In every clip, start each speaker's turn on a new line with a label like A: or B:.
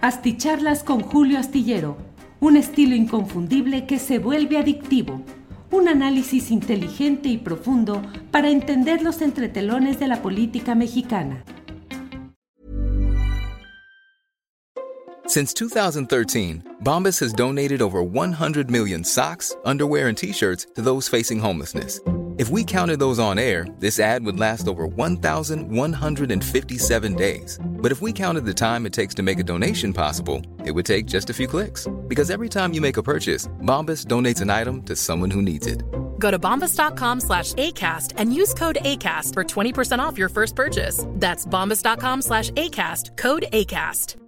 A: Asticharlas con Julio Astillero, un estilo inconfundible que se vuelve adictivo. Un análisis inteligente y profundo para entender los entretelones de la política mexicana.
B: Since 2013, Bombas has donated over 100 million socks, underwear, and t-shirts to those facing homelessness. If we counted those on air, this ad would last over 1,157 days. But if we counted the time it takes to make a donation possible, it would take just a few clicks. Because every time you make a purchase, Bombas donates an item to someone who needs it.
C: Go to bombas.com slash ACAST and use code ACAST for 20% off your first purchase. That's bombas.com slash ACAST, code ACAST.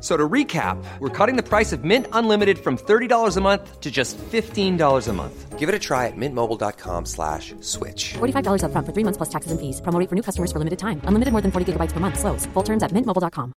D: So to recap, we're cutting the price of Mint Unlimited from $30 a month to just $15 a month. Give it a try at mintmobile.com slash switch.
E: $45 up front for three months plus taxes and fees. Promo rate for new customers for limited time. Unlimited more than 40 gigabytes per month. Slows. Full terms at mintmobile.com.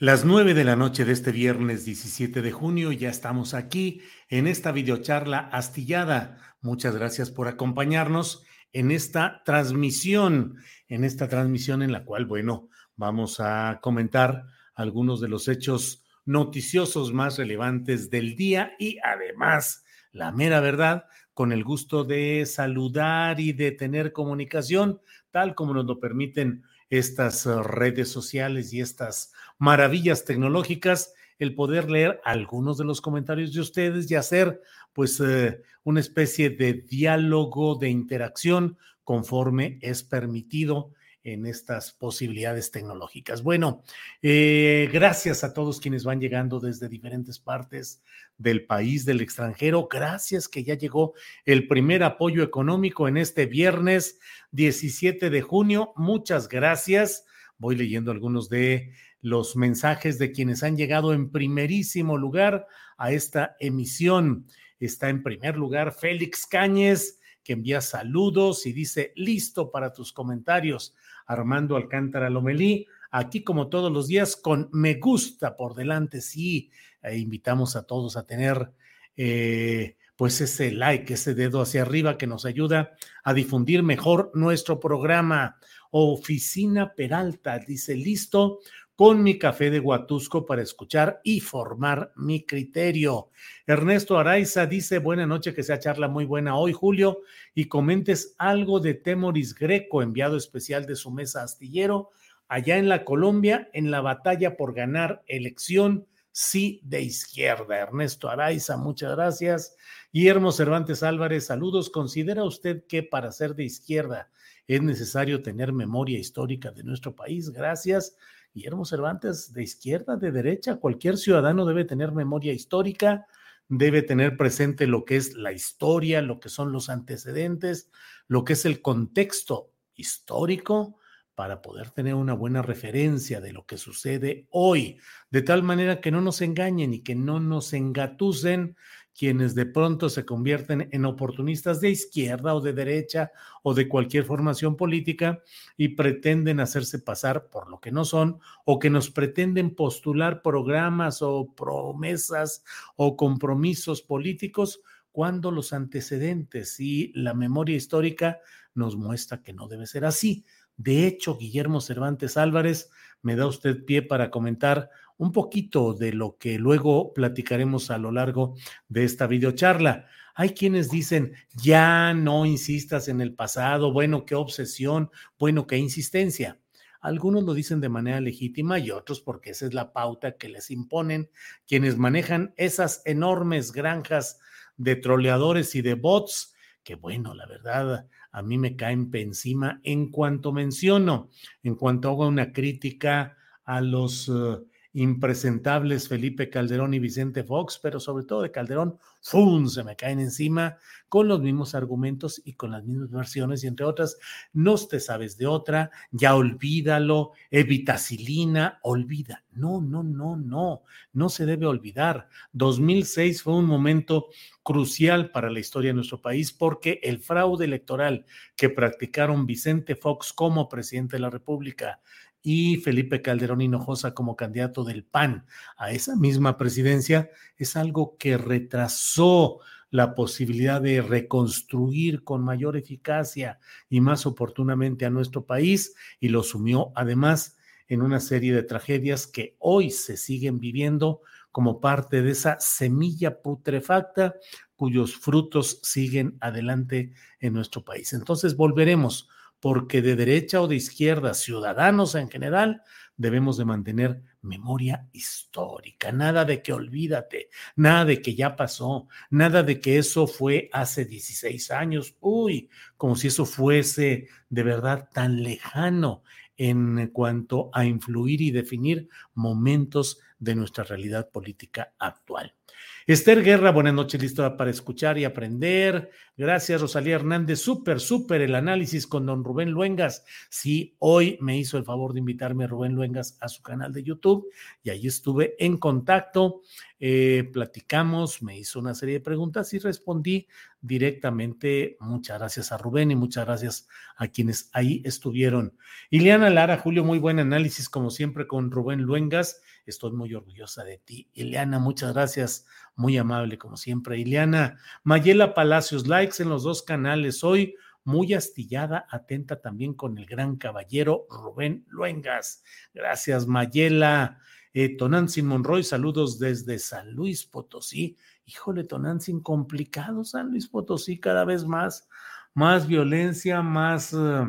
F: Las 9 de la noche de este viernes 17 de junio ya estamos aquí en esta videocharla astillada. Muchas gracias por acompañarnos en esta transmisión, en esta transmisión en la cual, bueno, vamos a comentar algunos de los hechos noticiosos más relevantes del día y además, la mera verdad, con el gusto de saludar y de tener comunicación, tal como nos lo permiten estas redes sociales y estas maravillas tecnológicas, el poder leer algunos de los comentarios de ustedes y hacer pues eh, una especie de diálogo, de interacción conforme es permitido en estas posibilidades tecnológicas. Bueno, eh, gracias a todos quienes van llegando desde diferentes partes del país, del extranjero. Gracias que ya llegó el primer apoyo económico en este viernes 17 de junio. Muchas gracias. Voy leyendo algunos de los mensajes de quienes han llegado en primerísimo lugar a esta emisión. Está en primer lugar Félix Cáñez, que envía saludos y dice, listo para tus comentarios. Armando Alcántara Lomelí, aquí como todos los días, con me gusta por delante, sí, e invitamos a todos a tener eh, pues ese like, ese dedo hacia arriba que nos ayuda a difundir mejor nuestro programa. Oficina Peralta dice, listo con mi café de Huatusco para escuchar y formar mi criterio. Ernesto Araiza dice, buena noche, que sea charla muy buena hoy, Julio, y comentes algo de Temoris Greco, enviado especial de su mesa astillero, allá en la Colombia, en la batalla por ganar elección, sí de izquierda. Ernesto Araiza, muchas gracias. Guillermo Cervantes Álvarez, saludos. ¿Considera usted que para ser de izquierda es necesario tener memoria histórica de nuestro país? Gracias. Guillermo Cervantes, de izquierda, de derecha, cualquier ciudadano debe tener memoria histórica, debe tener presente lo que es la historia, lo que son los antecedentes, lo que es el contexto histórico para poder tener una buena referencia de lo que sucede hoy, de tal manera que no nos engañen y que no nos engatusen quienes de pronto se convierten en oportunistas de izquierda o de derecha o de cualquier formación política y pretenden hacerse pasar por lo que no son o que nos pretenden postular programas o promesas o compromisos políticos cuando los antecedentes y la memoria histórica nos muestra que no debe ser así. De hecho, Guillermo Cervantes Álvarez, me da usted pie para comentar un poquito de lo que luego platicaremos a lo largo de esta videocharla. Hay quienes dicen, ya no insistas en el pasado, bueno, qué obsesión, bueno, qué insistencia. Algunos lo dicen de manera legítima y otros porque esa es la pauta que les imponen quienes manejan esas enormes granjas de troleadores y de bots, que bueno, la verdad, a mí me caen encima en cuanto menciono, en cuanto hago una crítica a los... Eh, impresentables Felipe Calderón y Vicente Fox, pero sobre todo de Calderón, ¡fum! se me caen encima con los mismos argumentos y con las mismas versiones, y entre otras, no te sabes de otra, ya olvídalo, evitacilina, olvida. No, no, no, no, no se debe olvidar. 2006 fue un momento crucial para la historia de nuestro país porque el fraude electoral que practicaron Vicente Fox como presidente de la República y Felipe Calderón Hinojosa como candidato del PAN a esa misma presidencia es algo que retrasó la posibilidad de reconstruir con mayor eficacia y más oportunamente a nuestro país y lo sumió además en una serie de tragedias que hoy se siguen viviendo como parte de esa semilla putrefacta cuyos frutos siguen adelante en nuestro país. Entonces volveremos porque de derecha o de izquierda, ciudadanos en general, debemos de mantener memoria histórica, nada de que olvídate, nada de que ya pasó, nada de que eso fue hace 16 años, uy, como si eso fuese de verdad tan lejano en cuanto a influir y definir momentos de nuestra realidad política actual. Esther Guerra, buenas noches, lista para escuchar y aprender. Gracias, Rosalía Hernández. Súper, súper el análisis con don Rubén Luengas. Sí, hoy me hizo el favor de invitarme a Rubén Luengas a su canal de YouTube y ahí estuve en contacto. Eh, platicamos, me hizo una serie de preguntas y respondí directamente. Muchas gracias a Rubén y muchas gracias a quienes ahí estuvieron. Ileana Lara, Julio, muy buen análisis como siempre con Rubén Luengas. Estoy muy orgullosa de ti. Ileana, muchas gracias muy amable como siempre. Ileana Mayela Palacios, likes en los dos canales. Hoy muy astillada, atenta también con el gran caballero Rubén Luengas. Gracias, Mayela. Eh, Monroy, saludos desde San Luis Potosí. Híjole, Tonantzin, complicado San Luis Potosí, cada vez más, más violencia, más eh,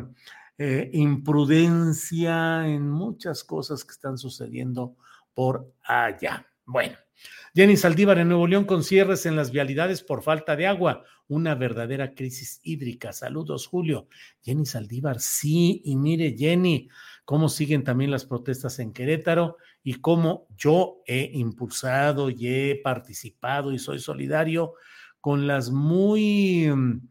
F: eh, imprudencia en muchas cosas que están sucediendo por allá. Bueno, Jenny Saldívar en Nuevo León con cierres en las vialidades por falta de agua, una verdadera crisis hídrica. Saludos, Julio. Jenny Saldívar, sí, y mire, Jenny, cómo siguen también las protestas en Querétaro y cómo yo he impulsado y he participado y soy solidario con las muy mm,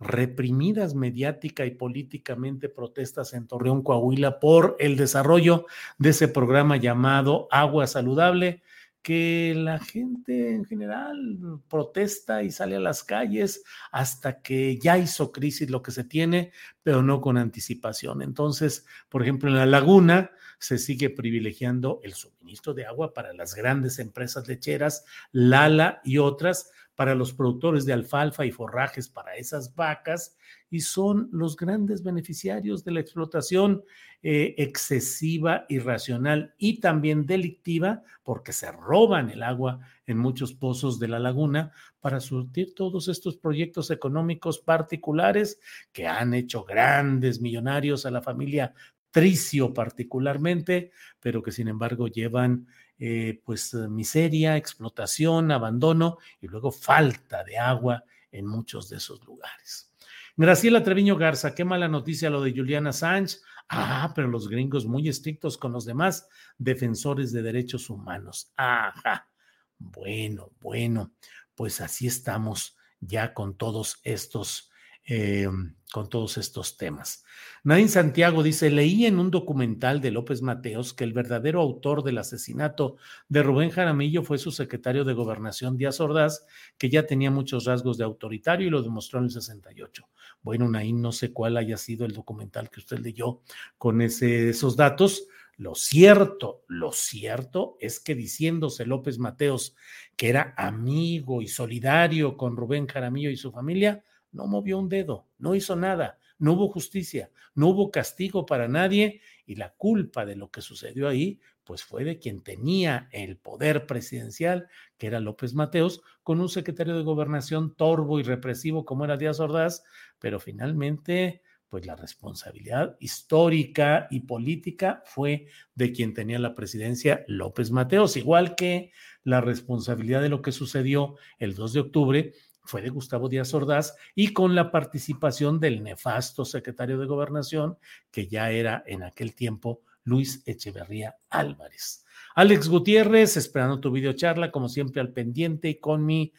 F: reprimidas mediática y políticamente protestas en Torreón, Coahuila por el desarrollo de ese programa llamado Agua Saludable que la gente en general protesta y sale a las calles hasta que ya hizo crisis lo que se tiene, pero no con anticipación. Entonces, por ejemplo, en la laguna se sigue privilegiando el suministro de agua para las grandes empresas lecheras, Lala y otras, para los productores de alfalfa y forrajes para esas vacas y son los grandes beneficiarios de la explotación eh, excesiva, irracional y también delictiva porque se roban el agua en muchos pozos de la laguna para surtir todos estos proyectos económicos particulares que han hecho grandes millonarios a la familia Tricio particularmente, pero que sin embargo llevan eh, pues eh, miseria, explotación, abandono y luego falta de agua en muchos de esos lugares. Graciela Treviño Garza, qué mala noticia lo de Juliana Sánchez. Ah, pero los gringos muy estrictos con los demás defensores de derechos humanos. Ajá. Bueno, bueno, pues así estamos ya con todos estos eh, con todos estos temas. Nadine Santiago dice, leí en un documental de López Mateos que el verdadero autor del asesinato de Rubén Jaramillo fue su secretario de gobernación Díaz Ordaz, que ya tenía muchos rasgos de autoritario y lo demostró en el 68. Bueno, Naín, no sé cuál haya sido el documental que usted leyó con esos datos. Lo cierto, lo cierto es que diciéndose López Mateos que era amigo y solidario con Rubén Jaramillo y su familia, no movió un dedo, no hizo nada, no hubo justicia, no hubo castigo para nadie y la culpa de lo que sucedió ahí, pues fue de quien tenía el poder presidencial, que era López Mateos, con un secretario de gobernación torvo y represivo como era Díaz Ordaz, pero finalmente pues la responsabilidad histórica y política fue de quien tenía la presidencia López Mateos, igual que la responsabilidad de lo que sucedió el 2 de octubre fue de Gustavo Díaz Ordaz y con la participación del nefasto secretario de Gobernación, que ya era en aquel tiempo Luis Echeverría Álvarez. Alex Gutiérrez, esperando tu videocharla, como siempre al pendiente y con mi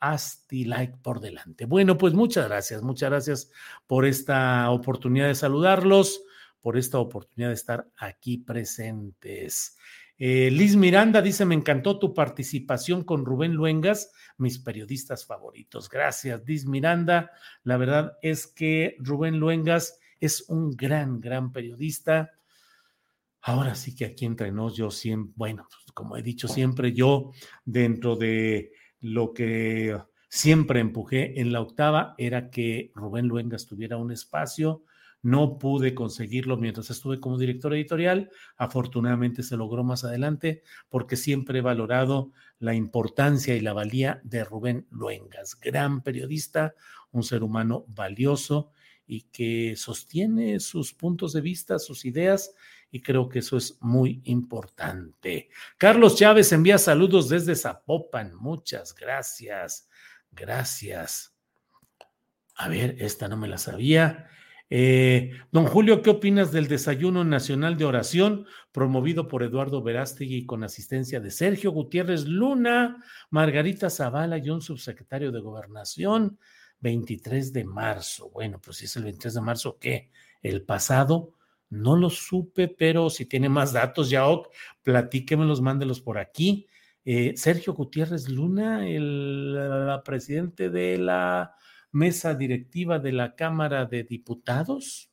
F: Asti Like por delante. Bueno, pues muchas gracias, muchas gracias por esta oportunidad de saludarlos, por esta oportunidad de estar aquí presentes. Eh, Liz Miranda dice, me encantó tu participación con Rubén Luengas, mis periodistas favoritos. Gracias, Liz Miranda. La verdad es que Rubén Luengas es un gran, gran periodista. Ahora sí que aquí entre nos, yo siempre, bueno, pues, como he dicho siempre, yo dentro de lo que siempre empujé en la octava era que Rubén Luengas tuviera un espacio. No pude conseguirlo mientras estuve como director editorial. Afortunadamente se logró más adelante porque siempre he valorado la importancia y la valía de Rubén Luengas, gran periodista, un ser humano valioso y que sostiene sus puntos de vista, sus ideas y creo que eso es muy importante. Carlos Chávez envía saludos desde Zapopan. Muchas gracias. Gracias. A ver, esta no me la sabía. Eh, don Julio, ¿qué opinas del desayuno nacional de oración promovido por Eduardo Verástegui con asistencia de Sergio Gutiérrez Luna, Margarita Zavala y un subsecretario de Gobernación? 23 de marzo. Bueno, pues si es el 23 de marzo, ¿qué? El pasado no lo supe, pero si tiene más datos, ya, platíquemelos, mándelos por aquí. Eh, Sergio Gutiérrez Luna, el, presidente de la mesa directiva de la Cámara de Diputados.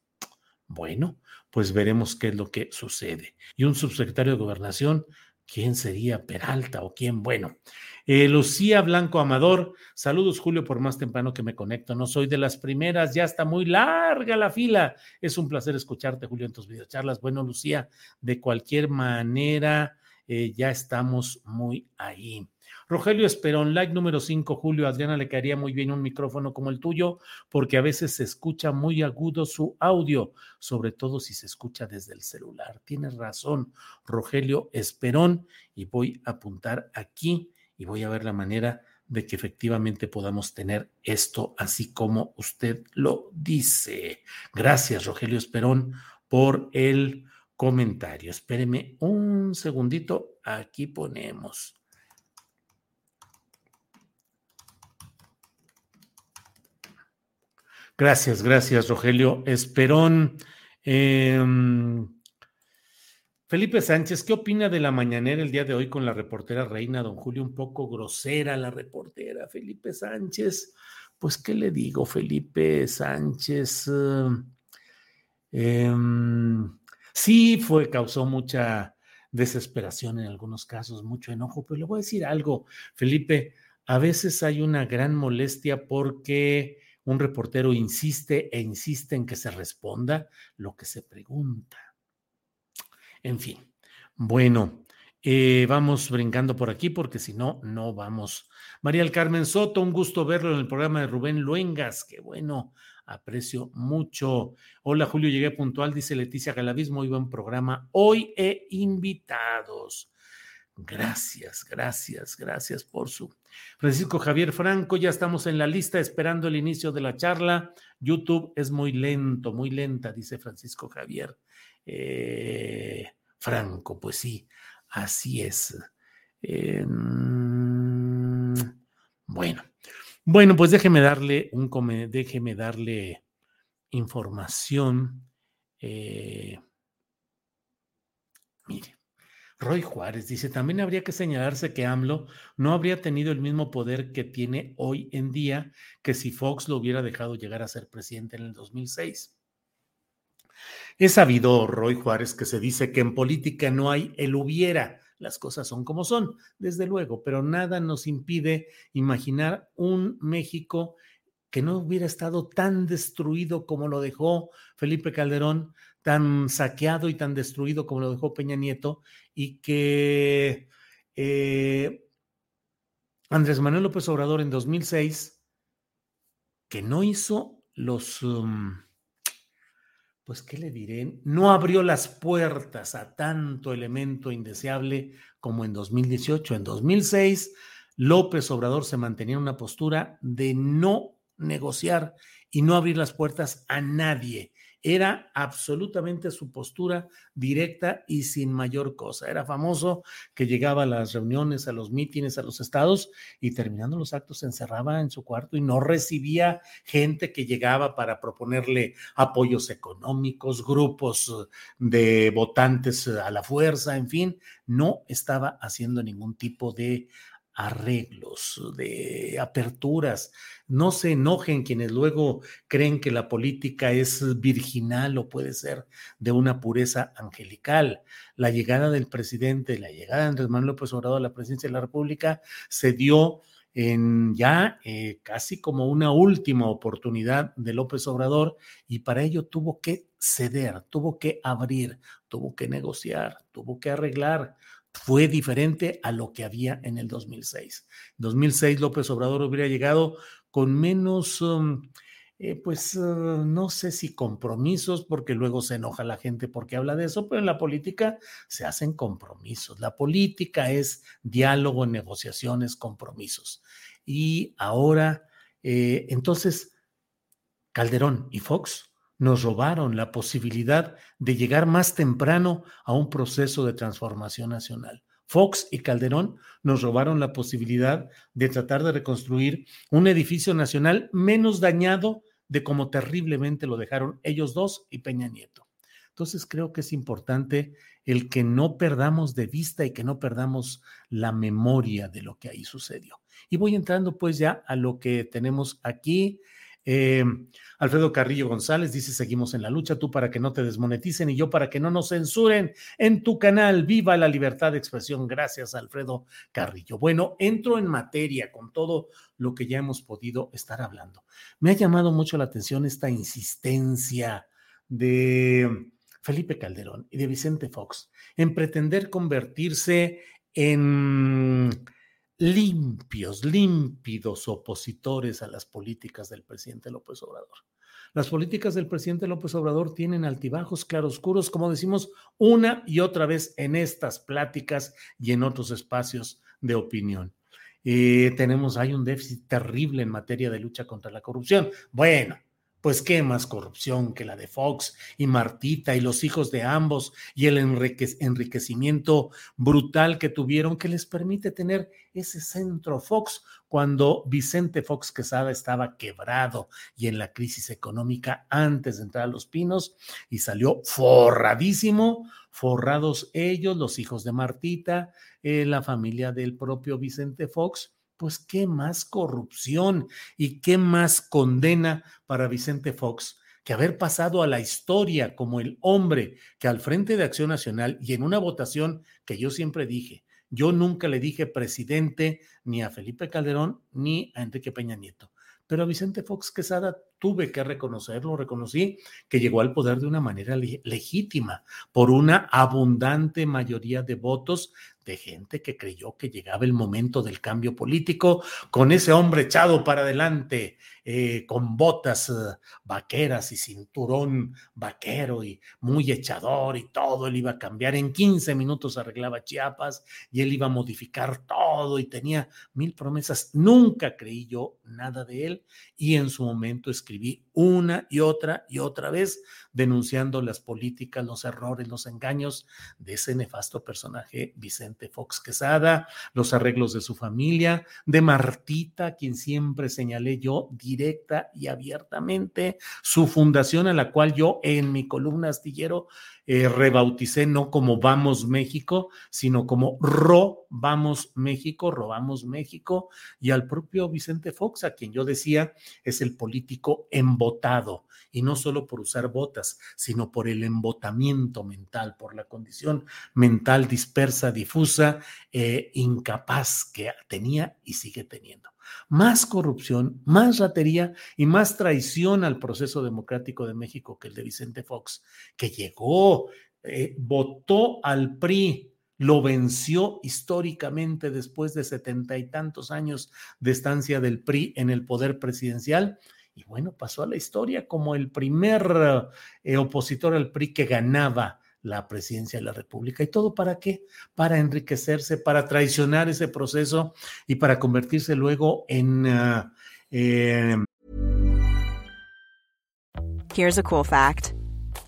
F: Bueno, pues veremos qué es lo que sucede. Y un subsecretario de Gobernación, ¿quién sería Peralta o quién? Bueno, eh, Lucía Blanco Amador, saludos Julio por más temprano que me conecto. No soy de las primeras, ya está muy larga la fila. Es un placer escucharte Julio en tus videocharlas. Bueno, Lucía, de cualquier manera, eh, ya estamos muy ahí. Rogelio Esperón, like número 5, Julio. Adriana le caería muy bien un micrófono como el tuyo, porque a veces se escucha muy agudo su audio, sobre todo si se escucha desde el celular. Tienes razón, Rogelio Esperón, y voy a apuntar aquí y voy a ver la manera de que efectivamente podamos tener esto así como usted lo dice. Gracias, Rogelio Esperón, por el comentario. Espéreme un segundito. Aquí ponemos. Gracias, gracias, Rogelio Esperón. Em, Felipe Sánchez, ¿qué opina de la mañanera el día de hoy con la reportera Reina, don Julio? Un poco grosera la reportera, Felipe Sánchez. Pues, ¿qué le digo, Felipe Sánchez? Em, sí, fue, causó mucha desesperación en algunos casos, mucho enojo, pero le voy a decir algo, Felipe, a veces hay una gran molestia porque un reportero insiste e insiste en que se responda lo que se pregunta. En fin, bueno, eh, vamos brincando por aquí porque si no, no vamos. María el Carmen Soto, un gusto verlo en el programa de Rubén Luengas, qué bueno, aprecio mucho. Hola Julio, llegué puntual, dice Leticia Galaviz, muy buen programa. Hoy he invitados. Gracias, gracias, gracias por su. Francisco Javier Franco, ya estamos en la lista esperando el inicio de la charla. YouTube es muy lento, muy lenta, dice Francisco Javier. Eh, Franco, pues sí, así es. Em, bueno, bueno, pues déjeme darle un déjeme darle información. Eh, mire, Roy Juárez dice, también habría que señalarse que AMLO no habría tenido el mismo poder que tiene hoy en día que si Fox lo hubiera dejado llegar a ser presidente en el 2006. Es sabido, Roy Juárez, que se dice que en política no hay el hubiera. Las cosas son como son, desde luego, pero nada nos impide imaginar un México que no hubiera estado tan destruido como lo dejó Felipe Calderón, tan saqueado y tan destruido como lo dejó Peña Nieto, y que eh, Andrés Manuel López Obrador en 2006, que no hizo los... Um, pues, ¿qué le diré? No abrió las puertas a tanto elemento indeseable como en 2018. En 2006, López Obrador se mantenía en una postura de no negociar y no abrir las puertas a nadie era absolutamente su postura directa y sin mayor cosa. Era famoso que llegaba a las reuniones, a los mítines, a los estados y terminando los actos se encerraba en su cuarto y no recibía gente que llegaba para proponerle apoyos económicos, grupos de votantes a la fuerza, en fin, no estaba haciendo ningún tipo de arreglos, de aperturas. No se enojen quienes luego creen que la política es virginal o puede ser de una pureza angelical. La llegada del presidente, la llegada de Andrés Manuel López Obrador a la presidencia de la República se dio en ya eh, casi como una última oportunidad de López Obrador y para ello tuvo que ceder, tuvo que abrir, tuvo que negociar, tuvo que arreglar, fue diferente a lo que había en el 2006. En 2006 López Obrador hubiera llegado con menos, um, eh, pues uh, no sé si compromisos, porque luego se enoja la gente porque habla de eso, pero en la política se hacen compromisos. La política es diálogo, negociaciones, compromisos. Y ahora, eh, entonces, Calderón y Fox nos robaron la posibilidad de llegar más temprano a un proceso de transformación nacional. Fox y Calderón nos robaron la posibilidad de tratar de reconstruir un edificio nacional menos dañado de como terriblemente lo dejaron ellos dos y Peña Nieto. Entonces creo que es importante el que no perdamos de vista y que no perdamos la memoria de lo que ahí sucedió. Y voy entrando pues ya a lo que tenemos aquí. Eh, Alfredo Carrillo González dice, seguimos en la lucha, tú para que no te desmoneticen y yo para que no nos censuren en tu canal. Viva la libertad de expresión. Gracias, Alfredo Carrillo. Bueno, entro en materia con todo lo que ya hemos podido estar hablando. Me ha llamado mucho la atención esta insistencia de Felipe Calderón y de Vicente Fox en pretender convertirse en limpios, límpidos opositores a las políticas del presidente López Obrador. Las políticas del presidente López Obrador tienen altibajos claroscuros, como decimos una y otra vez en estas pláticas y en otros espacios de opinión. Eh, tenemos, hay un déficit terrible en materia de lucha contra la corrupción. Bueno, pues qué más corrupción que la de Fox y Martita y los hijos de ambos y el enriquecimiento brutal que tuvieron que les permite tener ese centro Fox cuando Vicente Fox Quesada estaba quebrado y en la crisis económica antes de entrar a Los Pinos y salió forradísimo, forrados ellos, los hijos de Martita, eh, la familia del propio Vicente Fox pues qué más corrupción y qué más condena para Vicente Fox que haber pasado a la historia como el hombre que al frente de Acción Nacional y en una votación que yo siempre dije, yo nunca le dije presidente ni a Felipe Calderón ni a Enrique Peña Nieto. Pero a Vicente Fox Quesada tuve que reconocerlo, reconocí que llegó al poder de una manera legítima, por una abundante mayoría de votos de gente que creyó que llegaba el momento del cambio político, con ese hombre echado para adelante, eh, con botas eh, vaqueras y cinturón vaquero y muy echador y todo, él iba a cambiar, en 15 minutos arreglaba Chiapas y él iba a modificar todo y tenía mil promesas. Nunca creí yo nada de él y en su momento escribí una y otra y otra vez denunciando las políticas, los errores, los engaños de ese nefasto personaje Vicente Fox Quesada, los arreglos de su familia, de Martita, quien siempre señalé yo directa y abiertamente, su fundación a la cual yo en mi columna astillero eh, rebauticé no como Vamos México, sino como Ro Vamos México, Robamos México, y al propio Vicente Fox, a quien yo decía es el político embotado, y no solo por usar botas, sino por el embotamiento mental, por la condición mental dispersa, difusa, eh, incapaz que tenía y sigue teniendo más corrupción, más ratería y más traición al proceso democrático de México que el de Vicente Fox, que llegó, eh, votó al PRI, lo venció históricamente después de setenta y tantos años de estancia del PRI en el poder presidencial. Y bueno, pasó a la historia como el primer eh, opositor al PRI que ganaba la presidencia de la República. ¿Y todo para qué? Para enriquecerse, para traicionar ese proceso y para convertirse luego en...
G: Ah, eh, Here's a cool fact.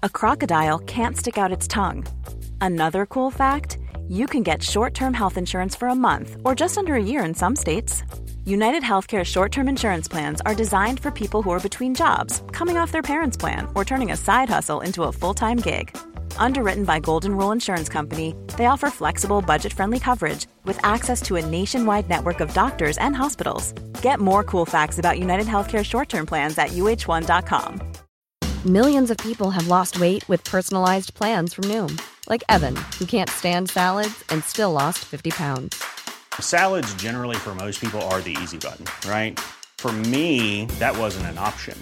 G: a crocodile can't stick out its tongue. Another cool fact you can get short term health insurance for a month or just under a year in some states. United Healthcare short term insurance plans are designed for people who are between jobs, coming off their parents' plan, or turning a side hustle into a full time gig. Underwritten by Golden Rule Insurance Company, they offer flexible, budget friendly coverage with access to a nationwide network of doctors and hospitals. Get more cool facts about United Healthcare short term plans at uh1.com.
E: Millions of people have lost weight with personalized plans from Noom, like Evan, who can't stand salads and still lost 50 pounds.
H: Salads, generally, for most people, are the easy button, right? For me, that wasn't an option.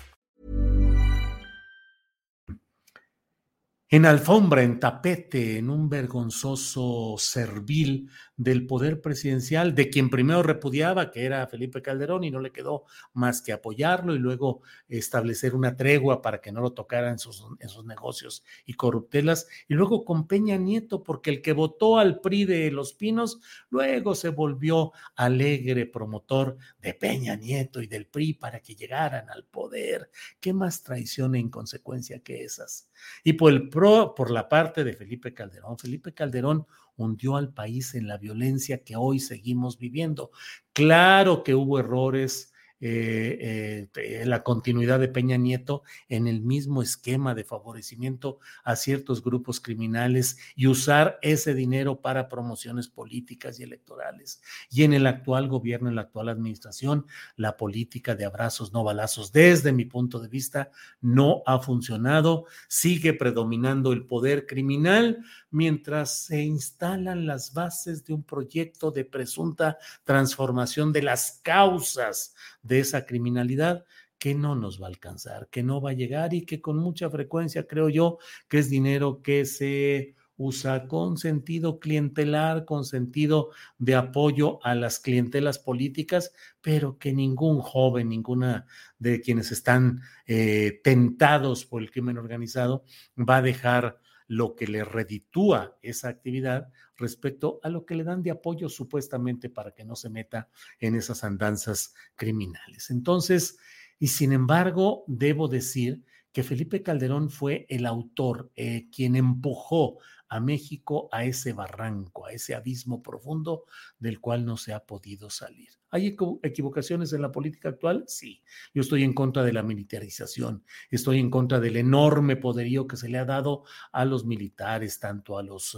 F: En alfombra, en tapete, en un vergonzoso servil del poder presidencial, de quien primero repudiaba, que era Felipe Calderón, y no le quedó más que apoyarlo y luego establecer una tregua para que no lo tocaran en sus, negocios y corruptelas, y luego con Peña Nieto, porque el que votó al PRI de Los Pinos, luego se volvió alegre promotor de Peña Nieto y del PRI para que llegaran al poder. ¿Qué más traición e inconsecuencia que esas? Y por, el pro, por la parte de Felipe Calderón, Felipe Calderón hundió al país en la violencia que hoy seguimos viviendo. Claro que hubo errores eh, eh, la continuidad de Peña Nieto en el mismo esquema de favorecimiento a ciertos grupos criminales y usar ese dinero para promociones políticas y electorales. Y en el actual gobierno, en la actual administración, la política de abrazos, no balazos, desde mi punto de vista, no ha funcionado. Sigue predominando el poder criminal mientras se instalan las bases de un proyecto de presunta transformación de las causas esa criminalidad que no nos va a alcanzar, que no va a llegar y que con mucha frecuencia creo yo que es dinero que se usa con sentido clientelar, con sentido de apoyo a las clientelas políticas, pero que ningún joven, ninguna de quienes están eh, tentados por el crimen organizado va a dejar lo que le reditúa esa actividad respecto a lo que le dan de apoyo supuestamente para que no se meta en esas andanzas criminales. Entonces, y sin embargo, debo decir que Felipe Calderón fue el autor, eh, quien empujó a México a ese barranco, a ese abismo profundo del cual no se ha podido salir. ¿Hay equivocaciones en la política actual? Sí. Yo estoy en contra de la militarización, estoy en contra del enorme poderío que se le ha dado a los militares, tanto a los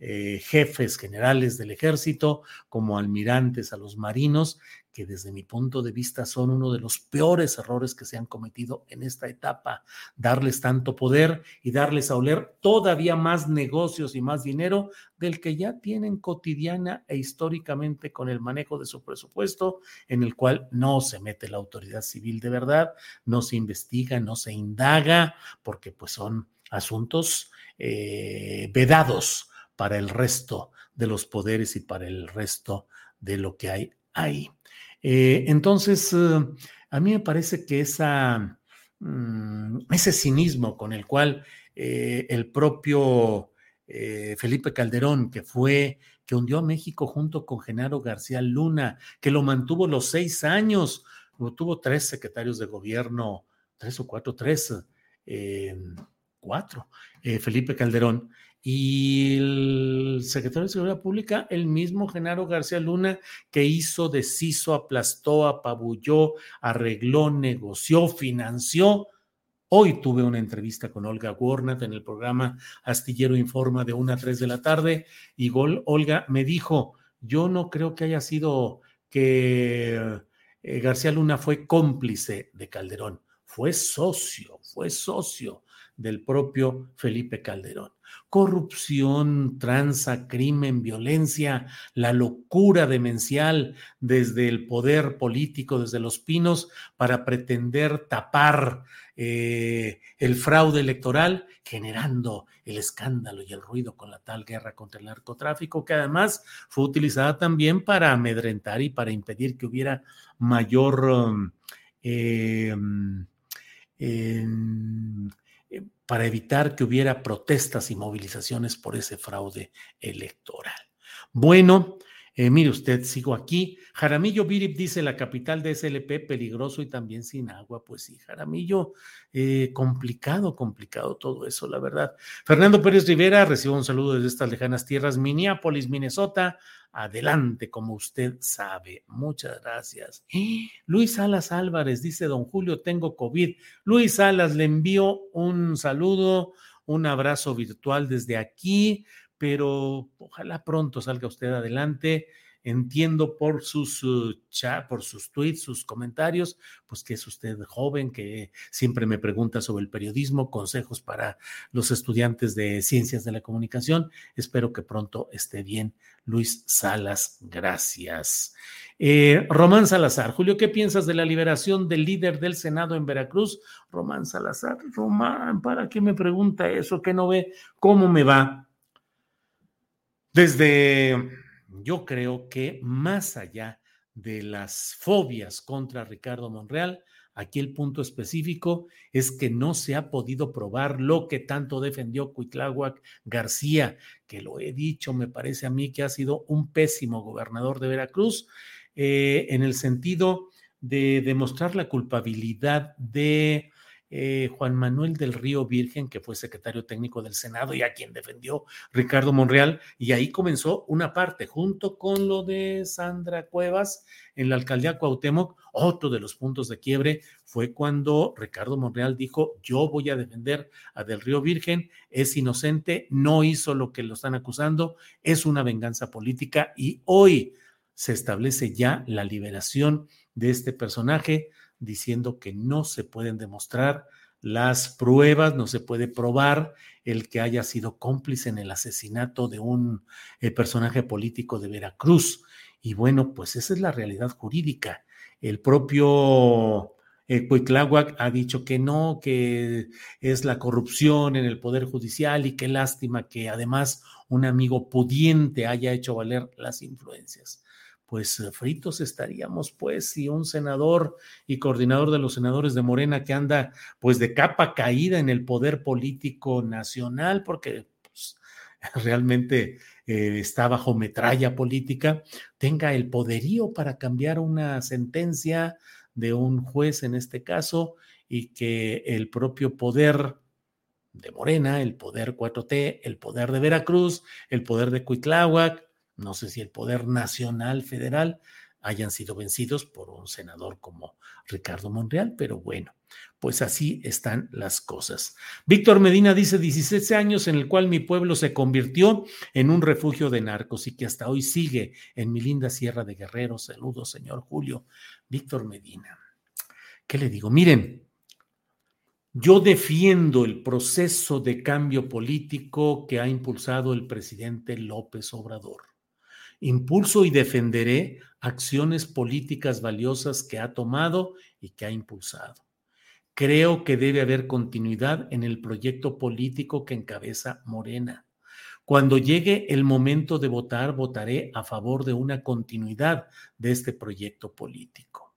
F: eh, jefes generales del ejército como almirantes, a los marinos, que desde mi punto de vista son uno de los peores errores que se han cometido en esta etapa, darles tanto poder y darles a oler todavía más negocios y más dinero del que ya tienen cotidiana e históricamente con el manejo de su presupuesto, en el cual no se mete la autoridad civil de verdad, no se investiga, no se indaga, porque pues son asuntos eh, vedados para el resto de los poderes y para el resto de lo que hay ahí. Eh, entonces, eh, a mí me parece que mm, ese cinismo con el cual eh, el propio Felipe Calderón, que fue, que hundió a México junto con Genaro García Luna, que lo mantuvo los seis años, tuvo tres secretarios de gobierno, tres o cuatro, tres, cuatro, Felipe Calderón, y el secretario de Seguridad Pública, el mismo Genaro García Luna, que hizo, deshizo, aplastó, apabulló, arregló, negoció, financió. Hoy tuve una entrevista con Olga Warnat en el programa Astillero Informa de 1 a 3 de la tarde y Olga me dijo, yo no creo que haya sido que eh, García Luna fue cómplice de Calderón, fue socio, fue socio del propio Felipe Calderón corrupción, tranza, crimen, violencia, la locura demencial desde el poder político, desde los pinos, para pretender tapar eh, el fraude electoral, generando el escándalo y el ruido con la tal guerra contra el narcotráfico, que además fue utilizada también para amedrentar y para impedir que hubiera mayor... Em, em, para evitar que hubiera protestas y movilizaciones por ese fraude electoral. Bueno, eh, mire usted, sigo aquí. Jaramillo Virip dice la capital de SLP peligroso y también sin agua. Pues sí, Jaramillo, eh, complicado, complicado todo eso, la verdad. Fernando Pérez Rivera, recibo un saludo desde estas lejanas tierras, Minneapolis, Minnesota. Adelante, como usted sabe. Muchas gracias. Luis Salas Álvarez dice, don Julio, tengo COVID. Luis Salas, le envío un saludo, un abrazo virtual desde aquí pero ojalá pronto salga usted adelante. Entiendo por sus uh, por sus tweets, sus comentarios, pues que es usted joven, que siempre me pregunta sobre el periodismo, consejos para los estudiantes de ciencias de la comunicación. Espero que pronto esté bien. Luis Salas, gracias. Eh, Román Salazar, Julio, ¿qué piensas de la liberación del líder del Senado en Veracruz? Román Salazar, Román, ¿para qué me pregunta eso? ¿Qué no ve cómo me va? Desde, yo creo que más allá de las fobias contra Ricardo Monreal, aquí el punto específico es que no se ha podido probar lo que tanto defendió Cuitláhuac García, que lo he dicho, me parece a mí que ha sido un pésimo gobernador de Veracruz, eh, en el sentido de demostrar la culpabilidad de eh, Juan Manuel del Río Virgen, que fue secretario técnico del Senado y a quien defendió Ricardo Monreal, y ahí comenzó una parte, junto con lo de Sandra Cuevas en la alcaldía Cuauhtémoc, otro de los puntos de quiebre fue cuando Ricardo Monreal dijo, yo voy a defender a Del Río Virgen, es inocente, no hizo lo que lo están acusando, es una venganza política y hoy se establece ya la liberación de este personaje diciendo que no se pueden demostrar las pruebas, no se puede probar el que haya sido cómplice en el asesinato de un eh, personaje político de Veracruz. Y bueno, pues esa es la realidad jurídica. El propio eh, ha dicho que no, que es la corrupción en el Poder Judicial y qué lástima que además un amigo pudiente haya hecho valer las influencias pues eh, fritos estaríamos, pues, si un senador y coordinador de los senadores de Morena que anda, pues, de capa caída en el poder político nacional, porque pues, realmente eh, está bajo metralla política, tenga el poderío para cambiar una sentencia de un juez en este caso y que el propio poder de Morena, el poder 4T, el poder de Veracruz, el poder de Cuitláhuac, no sé si el poder nacional federal hayan sido vencidos por un senador como Ricardo Monreal, pero bueno, pues así están las cosas. Víctor Medina dice 16 años en el cual mi pueblo se convirtió en un refugio de narcos y que hasta hoy sigue en mi linda Sierra de Guerrero. Saludos, señor Julio. Víctor Medina. ¿Qué le digo? Miren, yo defiendo el proceso de cambio político que ha impulsado el presidente López Obrador. Impulso y defenderé acciones políticas valiosas que ha tomado y que ha impulsado. Creo que debe haber continuidad en el proyecto político que encabeza Morena. Cuando llegue el momento de votar, votaré a favor de una continuidad de este proyecto político.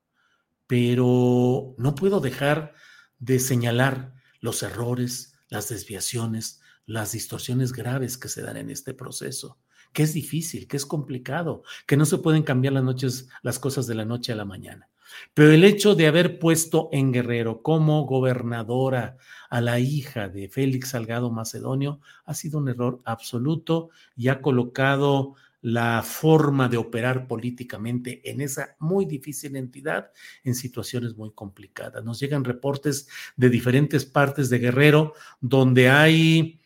F: Pero no puedo dejar de señalar los errores, las desviaciones, las distorsiones graves que se dan en este proceso que es difícil, que es complicado, que no se pueden cambiar las noches, las cosas de la noche a la mañana. Pero el hecho de haber puesto en Guerrero como gobernadora a la hija de Félix Salgado Macedonio ha sido un error absoluto y ha colocado la forma de operar políticamente en esa muy difícil entidad en situaciones muy complicadas. Nos llegan reportes de diferentes partes de Guerrero donde hay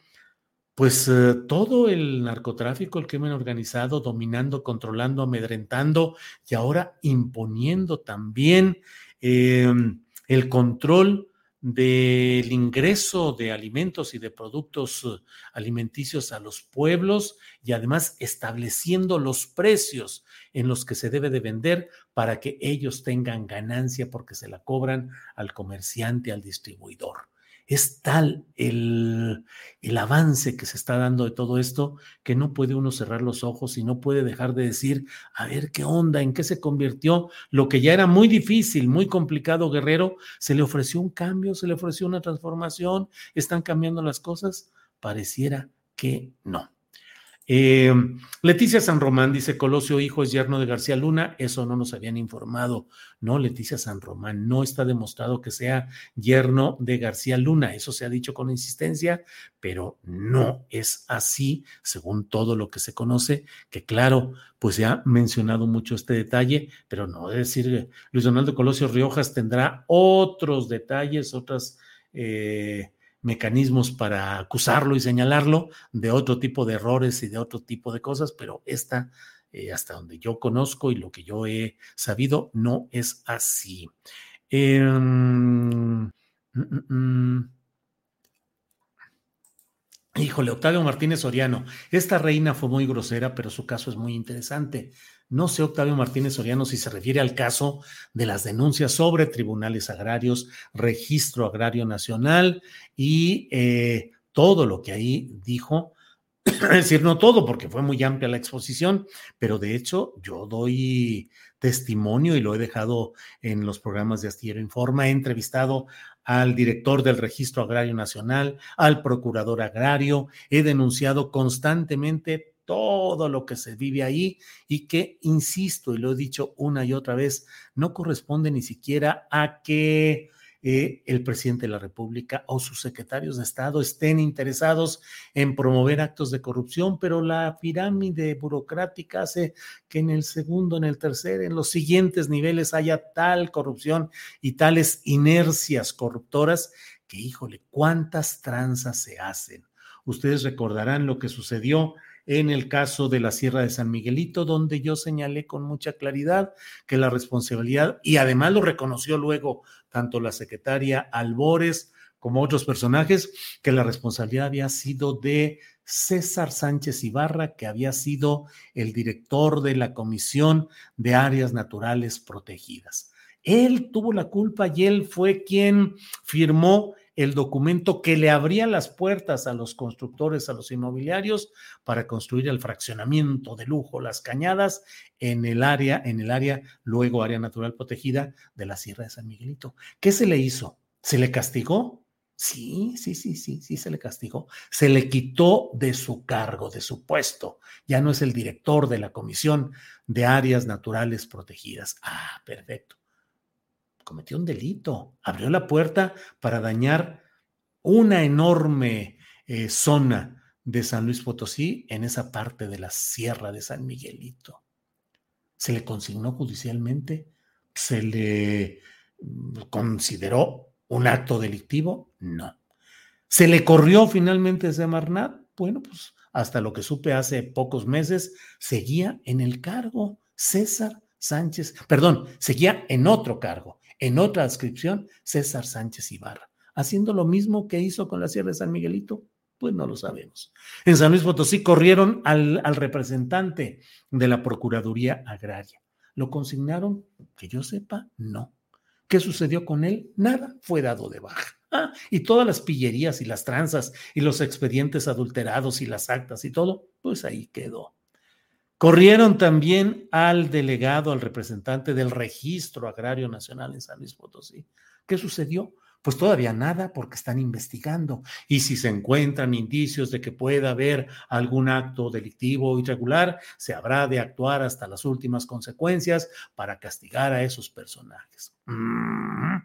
F: pues eh, todo el narcotráfico, el crimen organizado, dominando, controlando, amedrentando y ahora imponiendo también em, el control del ingreso de alimentos y de productos eh, alimenticios a los pueblos y además estableciendo los precios en los que se debe de vender para que ellos tengan ganancia porque se la cobran al comerciante, al distribuidor. Es tal el, el, avance que se está dando de todo esto que no puede uno cerrar los ojos y no puede dejar de decir, a ver qué onda, en qué se convirtió lo que ya era muy difícil, muy complicado, Guerrero, se le ofreció un cambio, se le ofreció una transformación, están cambiando las cosas, pareciera que no. Eh, Leticia San Román dice: Colosio, hijo, es yerno de García Luna. Eso no nos habían informado. No, Leticia San Román, no está demostrado que sea yerno de García Luna. Eso se ha dicho con insistencia, pero no es así, según todo lo que se conoce. Que claro, pues se ha mencionado mucho este detalle, pero no es decir, Luis Donaldo Colosio Riojas tendrá otros detalles, otras. Eh, mecanismos para acusarlo y señalarlo de otro tipo de errores y de otro tipo de cosas, pero esta, eh, hasta donde yo conozco y lo que yo he sabido, no es así. Mm, mm. Híjole, Octavio Martínez Soriano, esta reina fue muy grosera, pero su caso es muy interesante. No sé, Octavio Martínez Soriano, si se refiere al caso de las denuncias sobre tribunales agrarios, registro agrario nacional y eh, todo lo que ahí dijo. Es decir, no todo, porque fue muy amplia la exposición, pero de hecho yo doy testimonio y lo he dejado en los programas de Astillero Informa. He entrevistado al director del Registro Agrario Nacional, al procurador agrario, he denunciado constantemente todo lo que se vive ahí y que, insisto, y lo he dicho una y otra vez, no corresponde ni siquiera a que eh, el presidente de la República o sus secretarios de Estado estén interesados en promover actos de corrupción, pero la pirámide burocrática hace que en el segundo, en el tercer, en los siguientes niveles haya tal corrupción y tales inercias corruptoras que, híjole, cuántas tranzas se hacen. Ustedes recordarán lo que sucedió en el caso de la Sierra de San Miguelito, donde yo señalé con mucha claridad que la responsabilidad, y además lo reconoció luego tanto la secretaria Albores como otros personajes, que la responsabilidad había sido de César Sánchez Ibarra, que había sido el director de la Comisión de Áreas Naturales Protegidas. Él tuvo la culpa y él fue quien firmó el documento que le abría las puertas a los constructores, a los inmobiliarios, para construir el fraccionamiento de lujo, las cañadas, en el área, en el área, luego área natural protegida de la Sierra de San Miguelito. ¿Qué se le hizo? ¿Se le castigó? Sí, sí, sí, sí, sí, se le castigó. Se le quitó de su cargo, de su puesto. Ya no es el director de la Comisión de Áreas Naturales Protegidas. Ah, perfecto cometió un delito, abrió la puerta para dañar una enorme eh, zona de San Luis Potosí en esa parte de la sierra de San Miguelito. Se le consignó judicialmente, se le mm, consideró un acto delictivo, no. ¿Se le corrió finalmente ese Marnat? Bueno, pues hasta lo que supe hace pocos meses, seguía en el cargo César Sánchez, perdón, seguía en otro cargo, en otra adscripción, César Sánchez Ibarra, haciendo lo mismo que hizo con la Sierra de San Miguelito. Pues no lo sabemos. En San Luis Potosí corrieron al, al representante de la Procuraduría Agraria. ¿Lo consignaron? Que yo sepa, no. ¿Qué sucedió con él? Nada, fue dado de baja. Ah, y todas las pillerías y las tranzas y los expedientes adulterados y las actas y todo, pues ahí quedó. Corrieron también al delegado, al representante del Registro Agrario Nacional en San Luis Potosí. ¿Qué sucedió? Pues todavía nada porque están investigando. Y si se encuentran indicios de que pueda haber algún acto delictivo o irregular, se habrá de actuar hasta las últimas consecuencias para castigar a esos personajes. Mm,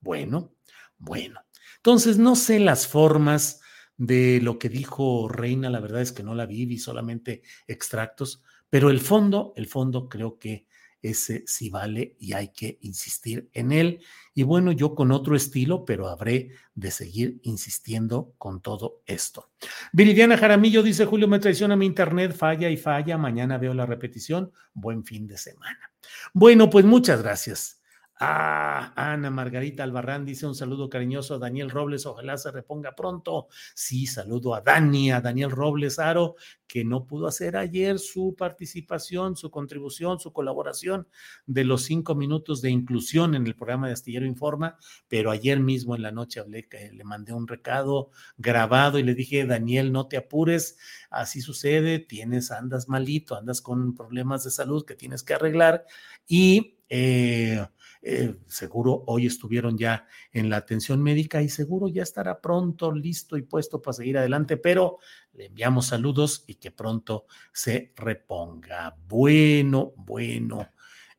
F: bueno, bueno. Entonces, no sé las formas de lo que dijo Reina, la verdad es que no la vi, vi solamente extractos, pero el fondo, el fondo creo que ese sí vale y hay que insistir en él. Y bueno, yo con otro estilo, pero habré de seguir insistiendo con todo esto. Viridiana Jaramillo dice, Julio, me traiciona mi internet, falla y falla, mañana veo la repetición, buen fin de semana. Bueno, pues muchas gracias Ah, Ana Margarita Albarrán dice un saludo cariñoso a Daniel Robles, ojalá se reponga pronto. Sí, saludo a Dani, a Daniel Robles Aro, que no pudo hacer ayer su participación, su contribución, su colaboración de los cinco minutos de inclusión en el programa de Astillero Informa, pero ayer mismo en la noche le mandé un recado grabado y le dije, Daniel, no te apures, así sucede, tienes, andas malito, andas con problemas de salud que tienes que arreglar y... Eh, eh, seguro hoy estuvieron ya en la atención médica y seguro ya estará pronto listo y puesto para seguir adelante, pero le enviamos saludos y que pronto se reponga. Bueno, bueno.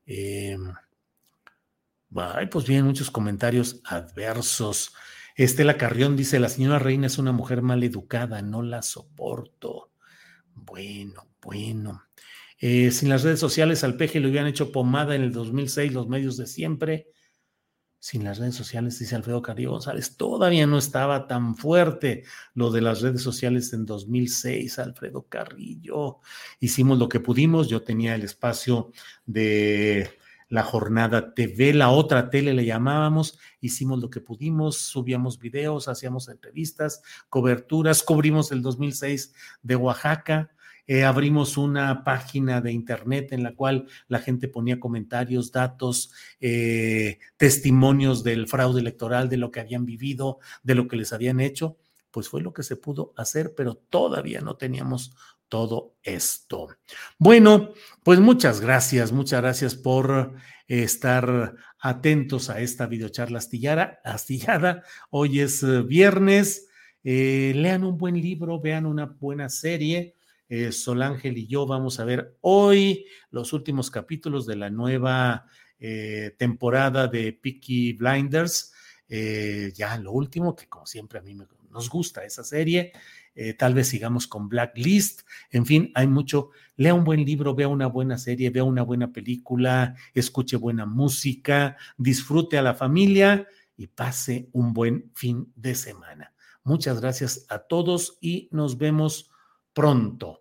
F: Eh, pues bien, muchos comentarios adversos. Estela Carrión dice, la señora Reina es una mujer mal educada, no la soporto. Bueno, bueno. Eh, sin las redes sociales al peje le hubieran hecho pomada en el 2006 los medios de siempre. Sin las redes sociales, dice Alfredo Carrillo González, todavía no estaba tan fuerte lo de las redes sociales en 2006, Alfredo Carrillo. Hicimos lo que pudimos, yo tenía el espacio de la jornada TV, la otra tele le llamábamos, hicimos lo que pudimos, subíamos videos, hacíamos entrevistas, coberturas, cubrimos el 2006 de Oaxaca, eh, abrimos una página de internet en la cual la gente ponía comentarios, datos, eh, testimonios del fraude electoral, de lo que habían vivido, de lo que les habían hecho. Pues fue lo que se pudo hacer, pero todavía no teníamos todo esto. Bueno, pues muchas gracias, muchas gracias por estar atentos a esta videocharla astillada. Hoy es eh, viernes. lean un buen libro, vean una buena serie. Eh, Sol Ángel y yo vamos a ver hoy los últimos capítulos de la nueva eh, temporada de Peaky Blinders. Eh, ya lo último, que como siempre a mí nos gusta esa serie. tal vez sigamos con Blacklist. En fin, hay mucho. Lea un buen libro, vea una buena serie, vea una buena película, escuche buena música, disfrute a la familia y pase un buen fin de semana. Muchas gracias a todos y nos vemos pronto.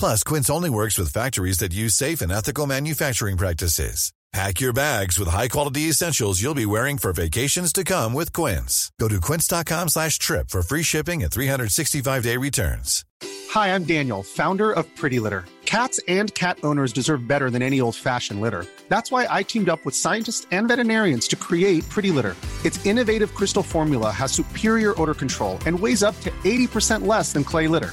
I: Plus, Quince only works with factories that use safe and ethical manufacturing practices. Pack your bags with high-quality essentials you'll be wearing for vacations to come with Quince. Go to quince.com slash trip for free shipping and 365-day returns.
J: Hi, I'm Daniel, founder of Pretty Litter. Cats and cat owners deserve better than any old-fashioned litter. That's why I teamed up with scientists and veterinarians to create Pretty Litter. Its innovative crystal formula has superior odor control and weighs up to 80% less than clay litter.